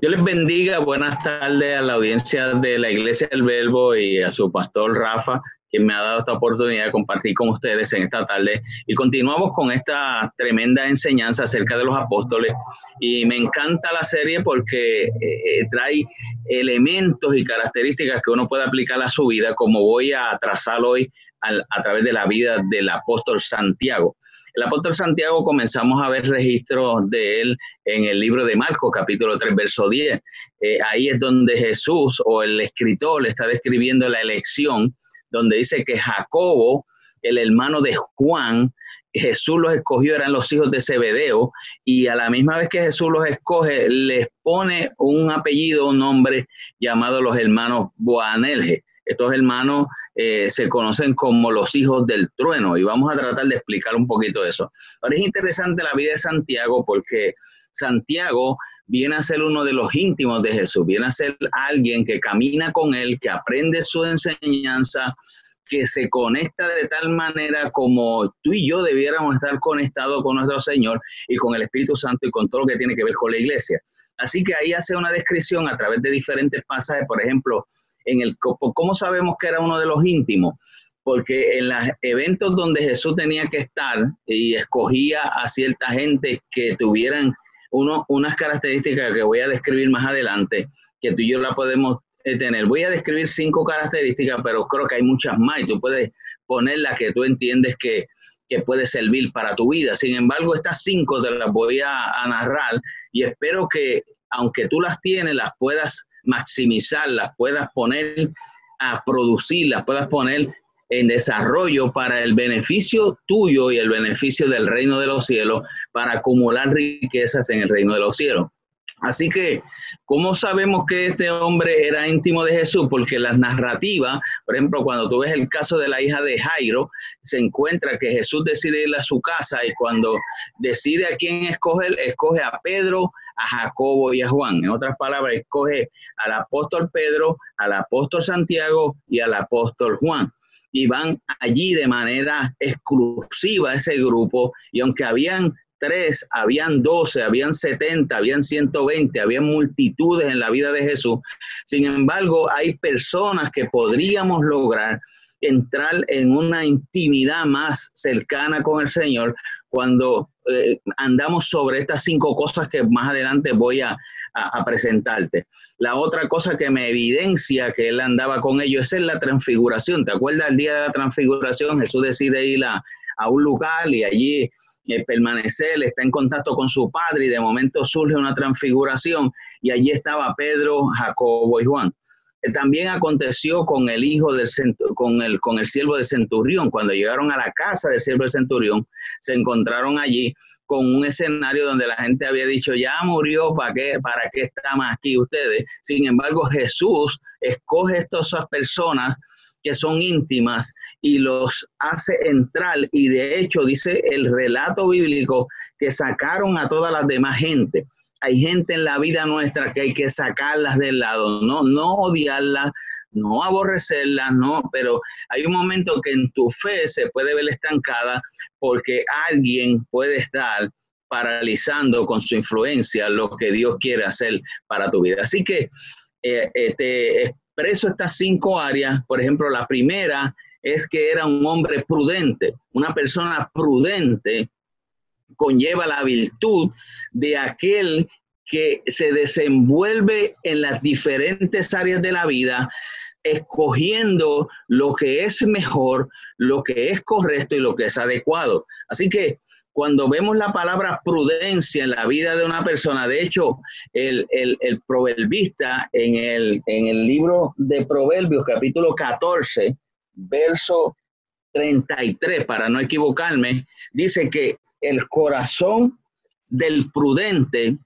Dios les bendiga, buenas tardes a la audiencia de la Iglesia del Verbo y a su pastor Rafa, quien me ha dado esta oportunidad de compartir con ustedes en esta tarde. Y continuamos con esta tremenda enseñanza acerca de los apóstoles. Y me encanta la serie porque eh, eh, trae elementos y características que uno puede aplicar a su vida, como voy a trazar hoy a través de la vida del apóstol Santiago. El apóstol Santiago comenzamos a ver registros de él en el libro de Marcos, capítulo 3, verso 10. Eh, ahí es donde Jesús o el escritor le está describiendo la elección, donde dice que Jacobo, el hermano de Juan, Jesús los escogió, eran los hijos de Zebedeo, y a la misma vez que Jesús los escoge, les pone un apellido, un nombre llamado los hermanos Boanerges. Estos hermanos eh, se conocen como los hijos del trueno y vamos a tratar de explicar un poquito eso. Ahora es interesante la vida de Santiago porque Santiago viene a ser uno de los íntimos de Jesús, viene a ser alguien que camina con él, que aprende su enseñanza, que se conecta de tal manera como tú y yo debiéramos estar conectados con nuestro Señor y con el Espíritu Santo y con todo lo que tiene que ver con la iglesia. Así que ahí hace una descripción a través de diferentes pasajes, por ejemplo, en el ¿cómo sabemos que era uno de los íntimos? Porque en los eventos donde Jesús tenía que estar y escogía a cierta gente que tuvieran uno, unas características que voy a describir más adelante, que tú y yo la podemos eh, tener. Voy a describir cinco características, pero creo que hay muchas más y tú puedes poner las que tú entiendes que, que puede servir para tu vida. Sin embargo, estas cinco te las voy a, a narrar y espero que, aunque tú las tienes, las puedas maximizarlas, puedas poner a producirlas, puedas poner en desarrollo para el beneficio tuyo y el beneficio del reino de los cielos, para acumular riquezas en el reino de los cielos. Así que, ¿cómo sabemos que este hombre era íntimo de Jesús? Porque las narrativas, por ejemplo, cuando tú ves el caso de la hija de Jairo, se encuentra que Jesús decide ir a su casa y cuando decide a quién escoger, escoge a Pedro, a Jacobo y a Juan. En otras palabras, escoge al apóstol Pedro, al apóstol Santiago y al apóstol Juan. Y van allí de manera exclusiva ese grupo y aunque habían tres, habían doce, habían setenta, habían ciento veinte, habían multitudes en la vida de Jesús. Sin embargo, hay personas que podríamos lograr entrar en una intimidad más cercana con el Señor cuando eh, andamos sobre estas cinco cosas que más adelante voy a, presentarte. La otra cosa que me evidencia que él andaba con ellos es la transfiguración. ¿Te acuerdas el día de la transfiguración? Jesús decide ir a, a un lugar y allí eh, permanecer, está en contacto con su padre y de momento surge una transfiguración y allí estaba Pedro, Jacobo y Juan. Eh, también aconteció con el hijo del con el con el siervo de centurión cuando llegaron a la casa del siervo de centurión se encontraron allí con un escenario donde la gente había dicho ya murió para qué para qué estamos aquí ustedes sin embargo Jesús escoge a estas personas que son íntimas y los hace entrar. Y de hecho dice el relato bíblico que sacaron a todas las demás gente. Hay gente en la vida nuestra que hay que sacarlas del lado, no, no odiarlas, no aborrecerlas, no, pero hay un momento que en tu fe se puede ver estancada porque alguien puede estar paralizando con su influencia lo que Dios quiere hacer para tu vida. Así que eh, eh, eso estas cinco áreas. Por ejemplo, la primera es que era un hombre prudente. Una persona prudente conlleva la virtud de aquel que se desenvuelve en las diferentes áreas de la vida, escogiendo lo que es mejor, lo que es correcto y lo que es adecuado. Así que cuando vemos la palabra prudencia en la vida de una persona, de hecho, el, el, proverbista en el, en el libro de Proverbios, capítulo 14, verso 33, para no equivocarme, dice que el corazón del prudente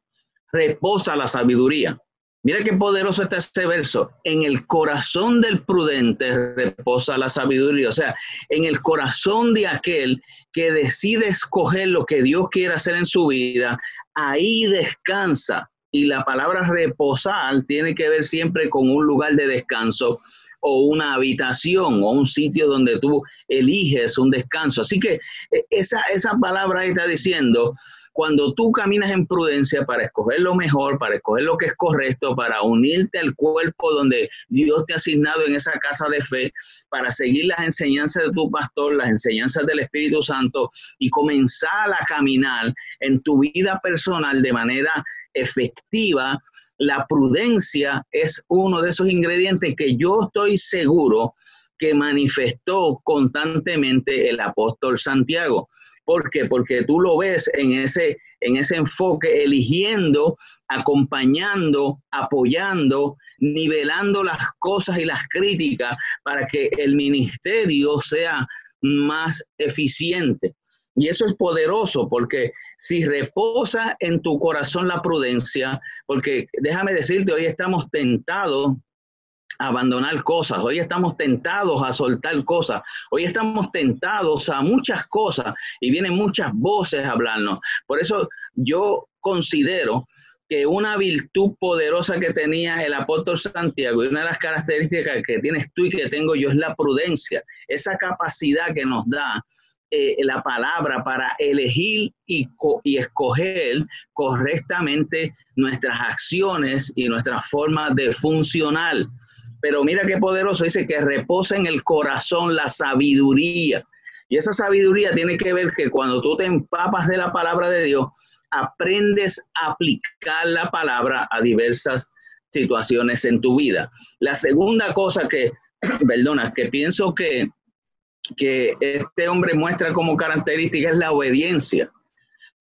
reposa la sabiduría. Mira qué poderoso está este verso. En el corazón del prudente reposa la sabiduría. O sea, en el corazón de aquel que decide escoger lo que Dios quiere hacer en su vida, ahí descansa. Y la palabra reposar tiene que ver siempre con un lugar de descanso o una habitación o un sitio donde tú eliges un descanso. Así que eh, esa, esa palabra está diciendo cuando tú caminas en prudencia para escoger lo mejor, para escoger lo que es correcto, para unirte al cuerpo donde Dios te ha asignado en esa casa de fe, para seguir las enseñanzas de tu pastor, las enseñanzas del Espíritu Santo y comenzar a caminar en tu vida personal de manera efectiva, la prudencia es uno de esos ingredientes que yo estoy seguro que manifestó constantemente el apóstol Santiago. ¿Por qué? Porque tú lo ves en ese, en ese enfoque, eligiendo, acompañando, apoyando, nivelando las cosas y las críticas para que el ministerio sea más eficiente. Y eso es poderoso porque si reposa en tu corazón la prudencia, porque déjame decirte, hoy estamos tentados abandonar cosas, hoy estamos tentados a soltar cosas, hoy estamos tentados a muchas cosas y vienen muchas voces a hablarnos. Por eso yo considero que una virtud poderosa que tenía el apóstol Santiago y una de las características que tienes tú y que tengo yo es la prudencia, esa capacidad que nos da eh, la palabra para elegir y, y, escoger correctamente nuestras acciones y nuestras formas de funcionar. Pero mira qué poderoso, dice que reposa en el corazón la sabiduría. Y esa sabiduría tiene que ver que cuando tú te empapas de la palabra de Dios, aprendes a aplicar la palabra a diversas situaciones en tu vida. La segunda cosa que, perdona, que pienso que, que este hombre muestra como característica es la obediencia.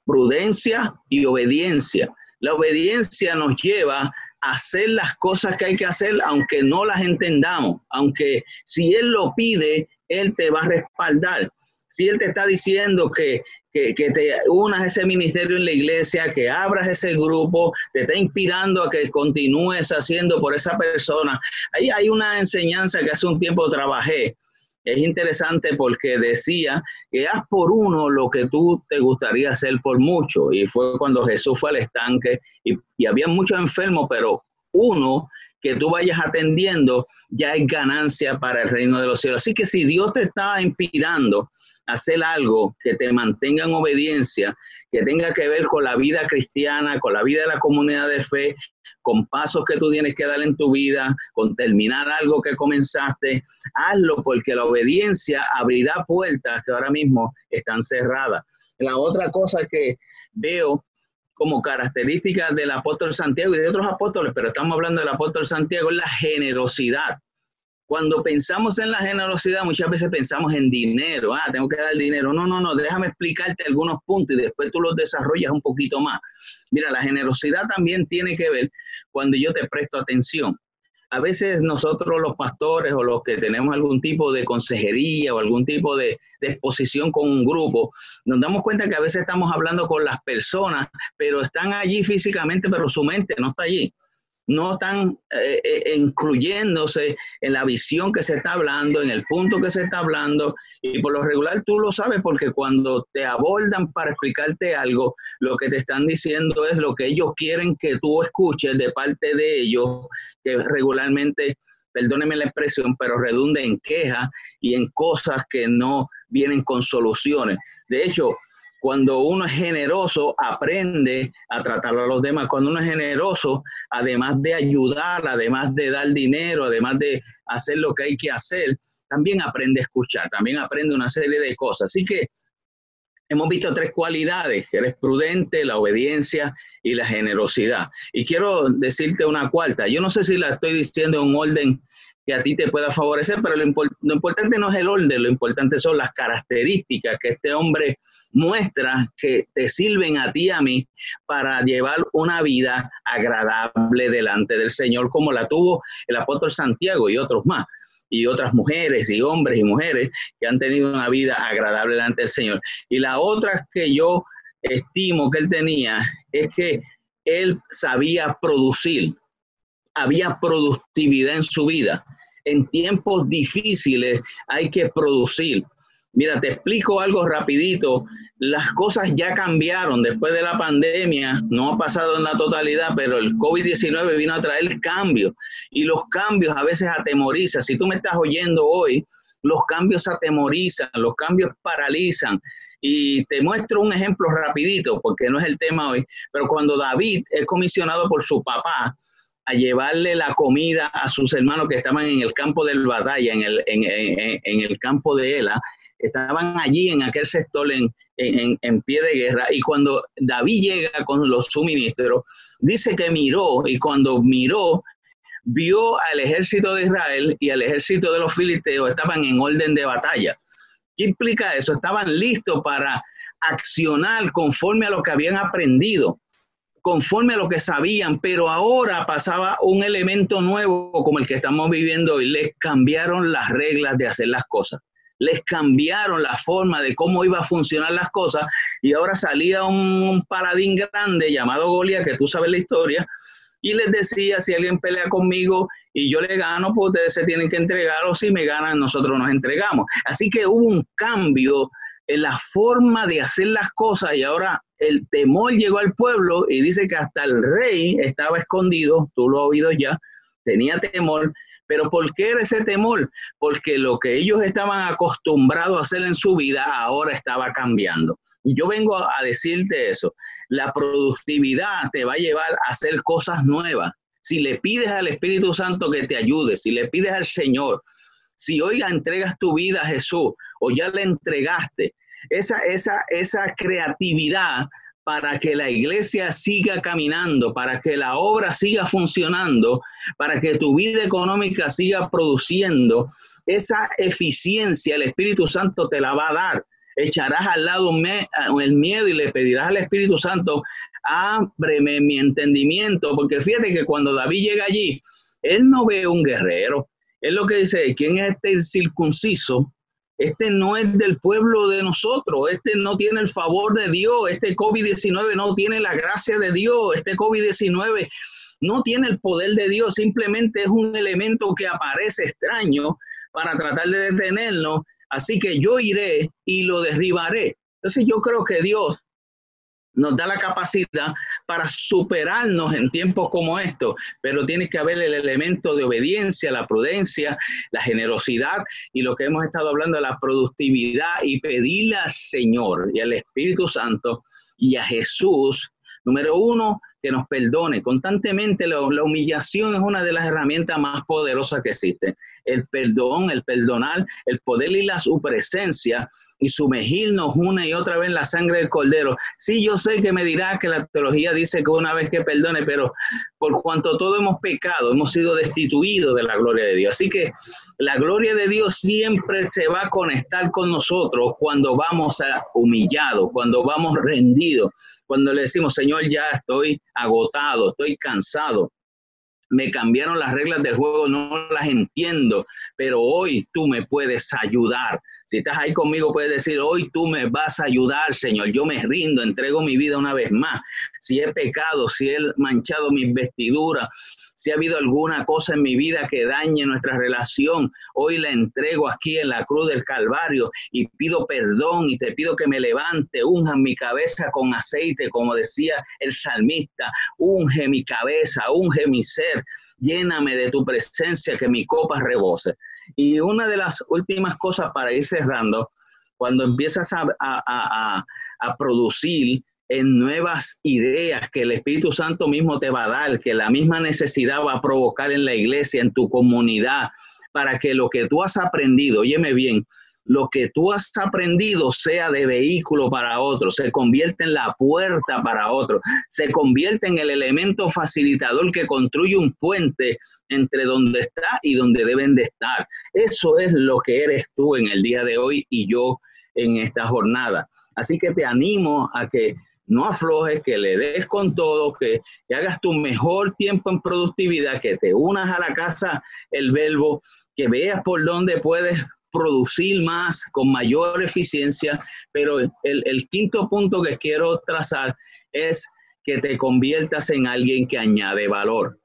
Prudencia y obediencia. La obediencia nos lleva hacer las cosas que hay que hacer, aunque no las entendamos, aunque si Él lo pide, Él te va a respaldar. Si Él te está diciendo que, que, te unas a ese ministerio en la iglesia, que abras ese grupo, te está inspirando a que continúes haciendo por esa persona. Ahí hay una enseñanza que hace un tiempo trabajé. Es interesante porque decía que haz por uno lo que tú te gustaría hacer por mucho. Y fue cuando Jesús fue al estanque y, y había muchos enfermos, pero uno que tú vayas atendiendo ya es ganancia para el reino de los cielos. Así que si Dios te está inspirando hacer algo que te mantenga en obediencia, que tenga que ver con la vida cristiana, con la vida de la comunidad de fe, con pasos que tú tienes que dar en tu vida, con terminar algo que comenzaste, hazlo porque la obediencia abrirá puertas que ahora mismo están cerradas. La otra cosa que veo como característica del apóstol Santiago y de otros apóstoles, pero estamos hablando del apóstol Santiago, es la generosidad. Cuando pensamos en la generosidad, muchas veces pensamos en dinero. Ah, tengo que dar dinero. No, no, no, déjame explicarte algunos puntos y después tú los desarrollas un poquito más. Mira, la generosidad también tiene que ver cuando yo te presto atención a veces nosotros los pastores o los que tenemos algún tipo de consejería o algún tipo de, exposición con un grupo, nos damos cuenta que a veces estamos hablando con las personas, pero están allí físicamente, pero su mente no está allí no están eh, eh, incluyéndose en la visión que se está hablando, en el punto que se está hablando. Y por lo regular tú lo sabes porque cuando te abordan para explicarte algo, lo que te están diciendo es lo que ellos quieren que tú escuches de parte de ellos, que regularmente, perdóneme la expresión, pero redunde en quejas y en cosas que no vienen con soluciones. De hecho, cuando uno es generoso, aprende a tratar a los demás. Cuando uno es generoso, además de ayudar, además de dar dinero, además de hacer lo que hay que hacer, también aprende a escuchar, también aprende una serie de cosas. Así que hemos visto tres cualidades, eres prudente, la obediencia y la generosidad. Y quiero decirte una cuarta, yo no sé si la estoy diciendo en un orden que a ti te pueda favorecer, pero lo, importante no es el orden, lo importante son las características que este hombre muestra que te sirven a ti y a mí para llevar una vida agradable delante del Señor, como la tuvo el apóstol Santiago y otros más, y otras mujeres y hombres y mujeres que han tenido una vida agradable delante del Señor. Y la otra que yo estimo que él tenía es que él sabía producir había productividad en su vida. En tiempos difíciles hay que producir. Mira, te explico algo rapidito. Las cosas ya cambiaron después de la pandemia. No ha pasado en la totalidad, pero el COVID-19 vino a traer cambios. Y los cambios a veces atemorizan. Si tú me estás oyendo hoy, los cambios atemorizan, los cambios paralizan. Y te muestro un ejemplo rapidito, porque no es el tema hoy, pero cuando David es comisionado por su papá a llevarle la comida a sus hermanos que estaban en el campo de batalla, en el, en el campo de Ela, estaban allí en aquel sector en, en, pie de guerra y cuando David llega con los suministros, dice que miró y cuando miró, vio al ejército de Israel y al ejército de los filisteos estaban en orden de batalla. ¿Qué implica eso? Estaban listos para accionar conforme a lo que habían aprendido, conforme a lo que sabían, pero ahora pasaba un elemento nuevo como el que estamos viviendo y les cambiaron las reglas de hacer las cosas. Les cambiaron la forma de cómo iba a funcionar las cosas. Y ahora salía un, paladín grande llamado Goliat, que tú sabes la historia, y les decía, si alguien pelea conmigo y yo le gano, pues ustedes se tienen que entregar o si me ganan, nosotros nos entregamos. Así que hubo un cambio en la forma de hacer las cosas y ahora el temor llegó al pueblo y dice que hasta el rey estaba escondido, tú lo has oído ya, tenía temor pero ¿por qué era ese temor? Porque lo que ellos estaban acostumbrados a hacer en su vida ahora estaba cambiando. Y yo vengo a decirte eso. La productividad te va a llevar a hacer cosas nuevas. Si le pides al Espíritu Santo que te ayude, si le pides al Señor, si hoy entregas tu vida a Jesús o ya le entregaste, esa, esa, esa creatividad para que la iglesia siga caminando, para que la obra siga funcionando, para que tu vida económica siga produciendo, esa eficiencia el Espíritu Santo te la va a dar. Echarás al lado el miedo y le pedirás al Espíritu Santo, ábreme mi entendimiento, porque fíjate que cuando David llega allí, él no ve un guerrero. Él lo que dice, ¿quién es este circunciso este no es del pueblo de nosotros, este no tiene el favor de Dios, este COVID-19 no tiene la gracia de Dios, este COVID-19 no tiene el poder de Dios, simplemente es un elemento que aparece extraño para tratar de detenernos, así que yo iré y lo derribaré. Entonces yo creo que Dios nos da la capacidad para superarnos en tiempos como estos, pero tiene que haber el elemento de obediencia, la prudencia, la generosidad y lo que hemos estado hablando, la productividad y pedirle al Señor y al Espíritu Santo y a Jesús, número uno, que nos perdone. Constantemente la, humillación es una de las herramientas más poderosas que existen. El perdón, el perdonar, el poder y la su presencia y sumergirnos una y otra vez en la sangre del cordero. Sí, yo sé que me dirá que la teología dice que una vez que perdone, pero por cuanto todo hemos pecado, hemos sido destituidos de la gloria de Dios. Así que la gloria de Dios siempre se va a conectar con nosotros cuando vamos humillados, cuando vamos rendidos, cuando le decimos, Señor, ya estoy agotado, estoy cansado. Me cambiaron las reglas del juego, no las entiendo, pero hoy tú me puedes ayudar. Si estás ahí conmigo, puedes decir, hoy tú me vas a ayudar, Señor. Yo me rindo, entrego mi vida una vez más. Si he pecado, si he manchado mis vestiduras, si ha habido alguna cosa en mi vida que dañe nuestra relación, hoy la entrego aquí en la cruz del Calvario y pido perdón y te pido que me levante, unja mi cabeza con aceite, como decía el salmista, unge mi cabeza, unge mi ser, lléname de tu presencia, que mi copa rebose. Y una de las últimas cosas para ir cerrando, cuando empiezas a, producir en nuevas ideas que el Espíritu Santo mismo te va a dar, que la misma necesidad va a provocar en la iglesia, en tu comunidad, para que lo que tú has aprendido, óyeme bien, lo que tú has aprendido sea de vehículo para otro, se convierte en la puerta para otro, se convierte en el elemento facilitador que construye un puente entre donde está y donde deben de estar. Eso es lo que eres tú en el día de hoy y yo en esta jornada. Así que te animo a que no aflojes, que le des con todo, que, hagas tu mejor tiempo en productividad, que te unas a la casa el verbo, que veas por dónde puedes producir más con mayor eficiencia, pero el, quinto punto que quiero trazar es que te conviertas en alguien que añade valor.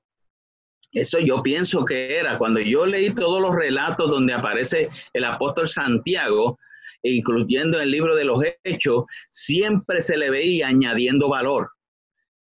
Eso yo pienso que era. Cuando yo leí todos los relatos donde aparece el apóstol Santiago, incluyendo el libro de los Hechos, siempre se le veía añadiendo valor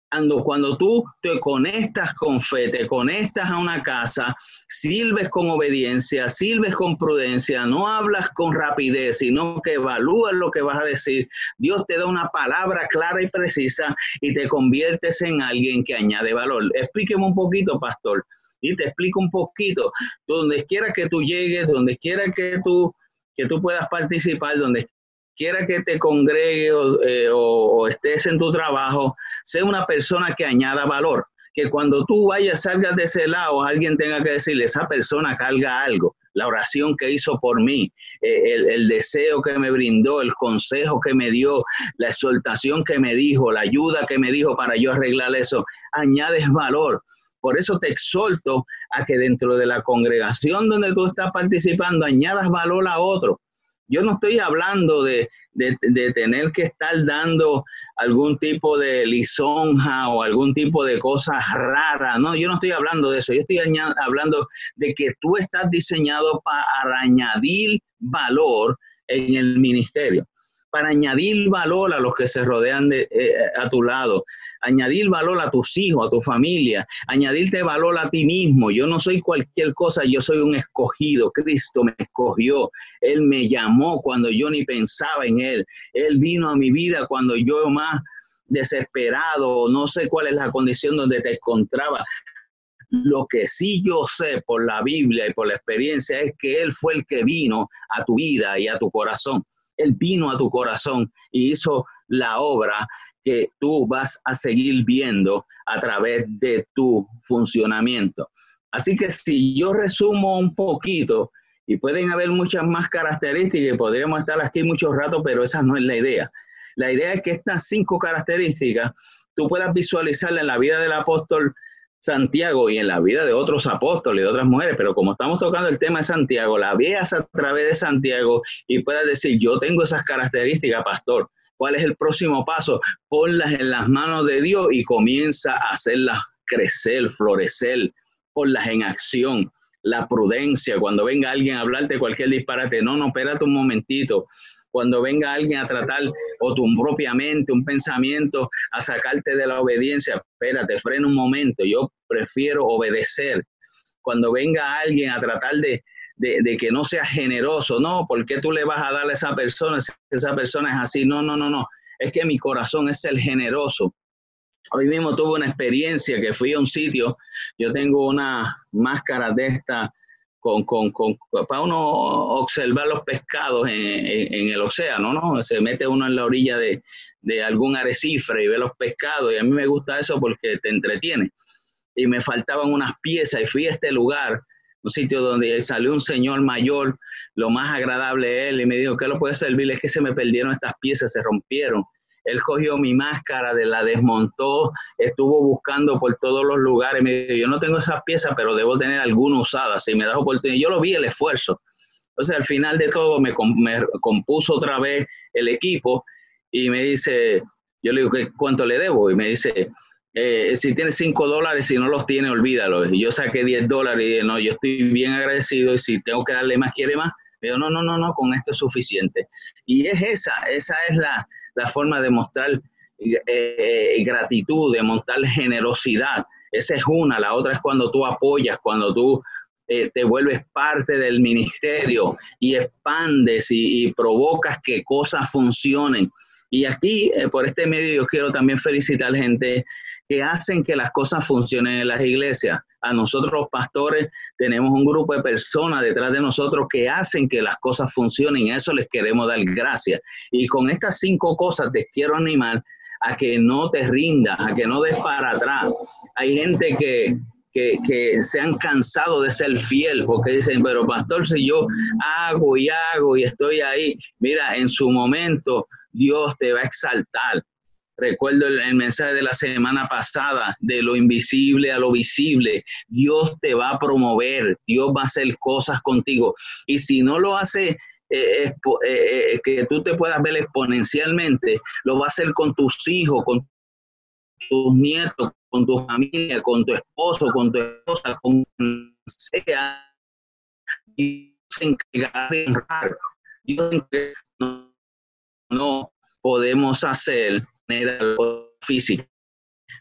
cuando, cuando tú te conectas con fe, te conectas a una casa, sirves con obediencia, sirves con prudencia, no hablas con rapidez, sino que evalúas lo que vas a decir, Dios te da una palabra clara y precisa y te conviertes en alguien que añade valor. Explíqueme un poquito, pastor, y te explico un poquito. Donde quiera que tú llegues, donde quiera que tú que tú puedas participar, donde quiera que te congregue eh, o, estés en tu trabajo, sé una persona que añada valor. Que cuando tú vayas, salgas de ese lado, alguien tenga que decirle, esa persona carga algo. La oración que hizo por mí, eh, el, deseo que me brindó, el consejo que me dio, la exhortación que me dijo, la ayuda que me dijo para yo arreglar eso, añades valor. Por eso te exhorto a que dentro de la congregación donde tú estás participando, añadas valor a otro yo no estoy hablando de, tener que estar dando algún tipo de lisonja o algún tipo de cosas raras. No, yo no estoy hablando de eso. Yo estoy hablando de que tú estás diseñado para añadir valor en el ministerio para añadir valor a los que se rodean de, eh, a tu lado, añadir valor a tus hijos, a tu familia, añadirte valor a ti mismo. Yo no soy cualquier cosa, yo soy un escogido. Cristo me escogió, Él me llamó cuando yo ni pensaba en Él. Él vino a mi vida cuando yo más desesperado, no sé cuál es la condición donde te encontraba. Lo que sí yo sé por la Biblia y por la experiencia es que Él fue el que vino a tu vida y a tu corazón. Él vino a tu corazón y hizo la obra que tú vas a seguir viendo a través de tu funcionamiento. Así que si yo resumo un poquito, y pueden haber muchas más características, y podríamos estar aquí mucho rato, pero esa no es la idea. La idea es que estas cinco características tú puedas visualizarlas en la vida del apóstol Santiago y en la vida de otros apóstoles, de otras mujeres, pero como estamos tocando el tema de Santiago, la veas a través de Santiago y puedas decir, yo tengo esas características, pastor. ¿Cuál es el próximo paso? Ponlas en las manos de Dios y comienza a hacerlas crecer, florecer, ponlas en acción. La prudencia, cuando venga alguien a hablarte cualquier disparate, no, no, espérate un momentito cuando venga alguien a tratar o tu propia mente, un pensamiento, a sacarte de la obediencia, espérate, frena un momento, yo prefiero obedecer. Cuando venga alguien a tratar de, de, que no sea generoso, no, ¿por qué tú le vas a dar a esa persona si esa persona es así? No, no, no, no, es que mi corazón es el generoso. Hoy mismo tuve una experiencia que fui a un sitio, yo tengo una máscara de esta con, para uno observar los pescados en, el océano, ¿no? Se mete uno en la orilla de, algún arrecife y ve los pescados y a mí me gusta eso porque te entretiene. Y me faltaban unas piezas y fui a este lugar, un sitio donde salió un señor mayor, lo más agradable él, y me dijo, ¿qué lo puede servir? Es que se me perdieron estas piezas, se rompieron. Él cogió mi máscara, de la desmontó, estuvo buscando por todos los lugares. Me dijo, yo no tengo esas piezas, pero debo tener alguna usada. Si me da oportunidad, yo lo vi el esfuerzo. Entonces, al final de todo, me, compuso otra vez el equipo y me dice, yo le digo, ¿cuánto le debo? Y me dice, eh, si tiene 5 dólares, si no los tiene, olvídalo. Y yo saqué 10 dólares y dije, no, yo estoy bien agradecido y si tengo que darle más, quiere más. No, no, no, no, con esto es suficiente. Y es esa, esa es la, la forma de mostrar eh, eh, gratitud, de mostrar generosidad. Esa es una. La otra es cuando tú apoyas, cuando tú eh, te vuelves parte del ministerio y expandes y, provocas que cosas funcionen. Y aquí, por este medio, yo quiero también felicitar gente que hacen que las cosas funcionen en las iglesias. A nosotros los pastores tenemos un grupo de personas detrás de nosotros que hacen que las cosas funcionen. A eso les queremos dar gracias. Y con estas cinco cosas te quiero animar a que no te rindas, a que no des para atrás. Hay gente que, que, que, se han cansado de ser fiel, porque dicen, pero pastor, si yo hago y hago y estoy ahí, mira, en su momento Dios te va a exaltar. Recuerdo el, mensaje de la semana pasada, de lo invisible a lo visible. Dios te va a promover, Dios va a hacer cosas contigo. Y si no lo hace eh, eh, eh, que tú te puedas ver exponencialmente, lo va a hacer con tus hijos, con tus nietos, con tu familia, con tu esposo, con tu esposa, con quien sea, y se de honrar. Dios no podemos hacer de manera física.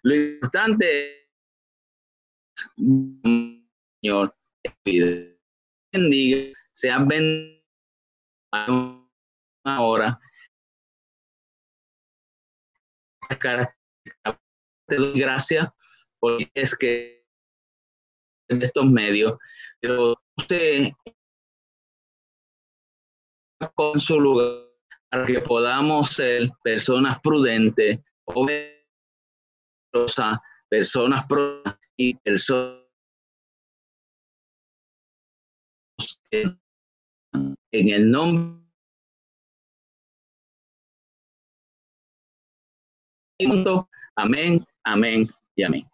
Lo importante es, Señor, bendiga, sean benditos ahora. Te doy gracias porque es que en estos medios, pero usted con su lugar para que podamos ser personas prudentes, personas prudentes y personas en el nombre Amén, amén y amén.